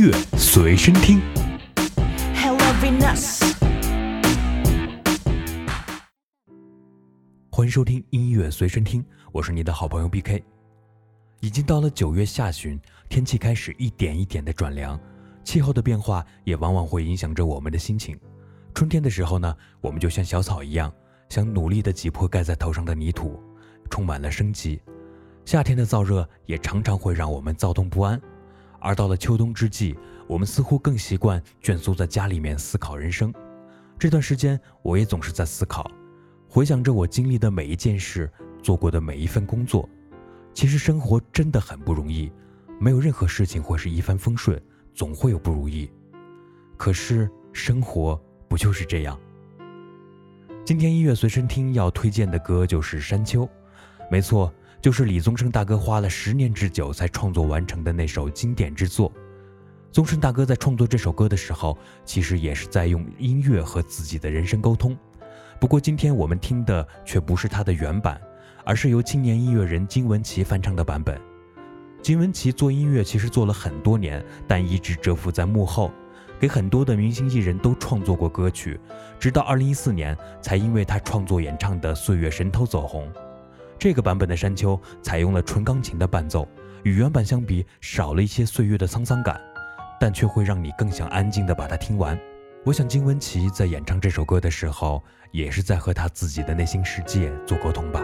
乐随身听。Hello Venus，欢迎收听音乐随身听，我是你的好朋友 BK。已经到了九月下旬，天气开始一点一点的转凉，气候的变化也往往会影响着我们的心情。春天的时候呢，我们就像小草一样，想努力的挤破盖在头上的泥土，充满了生机。夏天的燥热也常常会让我们躁动不安，而到了秋冬之际，我们似乎更习惯蜷缩在家里面思考人生。这段时间，我也总是在思考，回想着我经历的每一件事，做过的每一份工作。其实生活真的很不容易，没有任何事情会是一帆风顺，总会有不如意。可是生活不就是这样？今天音乐随身听要推荐的歌就是《山丘》，没错，就是李宗盛大哥花了十年之久才创作完成的那首经典之作。宗盛大哥在创作这首歌的时候，其实也是在用音乐和自己的人生沟通。不过今天我们听的却不是他的原版。而是由青年音乐人金玟岐翻唱的版本。金玟岐做音乐其实做了很多年，但一直蛰伏在幕后，给很多的明星艺人都创作过歌曲，直到2014年才因为他创作演唱的《岁月神偷》走红。这个版本的《山丘》采用了纯钢琴的伴奏，与原版相比少了一些岁月的沧桑感，但却会让你更想安静的把它听完。我想金玟岐在演唱这首歌的时候，也是在和他自己的内心世界做沟通吧。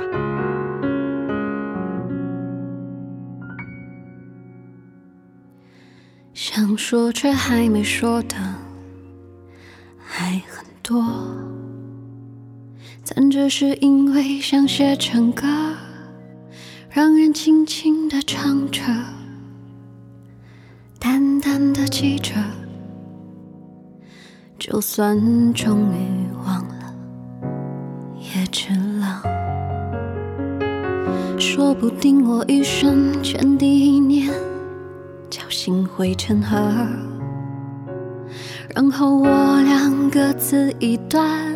想说却还没说的还很多，但只是因为想写成歌，让人轻轻地唱着，淡淡的记着，就算终于忘了，也值了。说不定我一生前第一年。侥幸汇成河，然后我俩各自一端，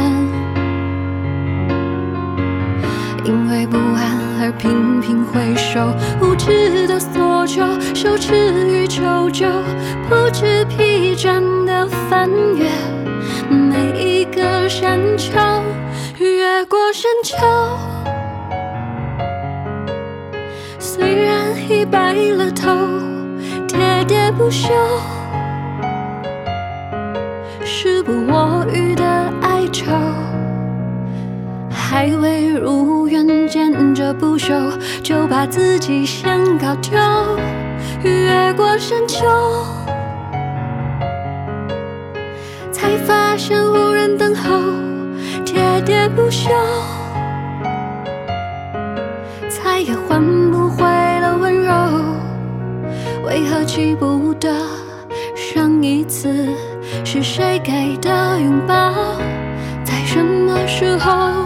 为不安而频频回首，无知的索求，羞耻与求救，不知疲倦的翻越每一个山丘，越过山丘。虽然已白了头，喋喋不休，不朽，就把自己先搞丢。越过山丘，才发现无人等候，喋喋不休。再也换不回了温柔，为何记不得上一次是谁给的拥抱，在什么时候？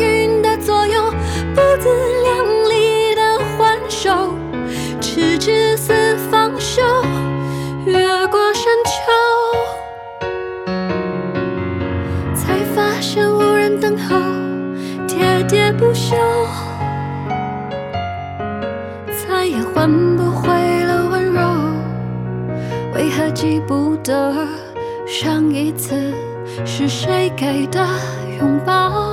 自量力的还手，迟迟似放手，越过山丘，才发现无人等候，喋喋不休，再也换不回了温柔。为何记不得上一次是谁给的拥抱？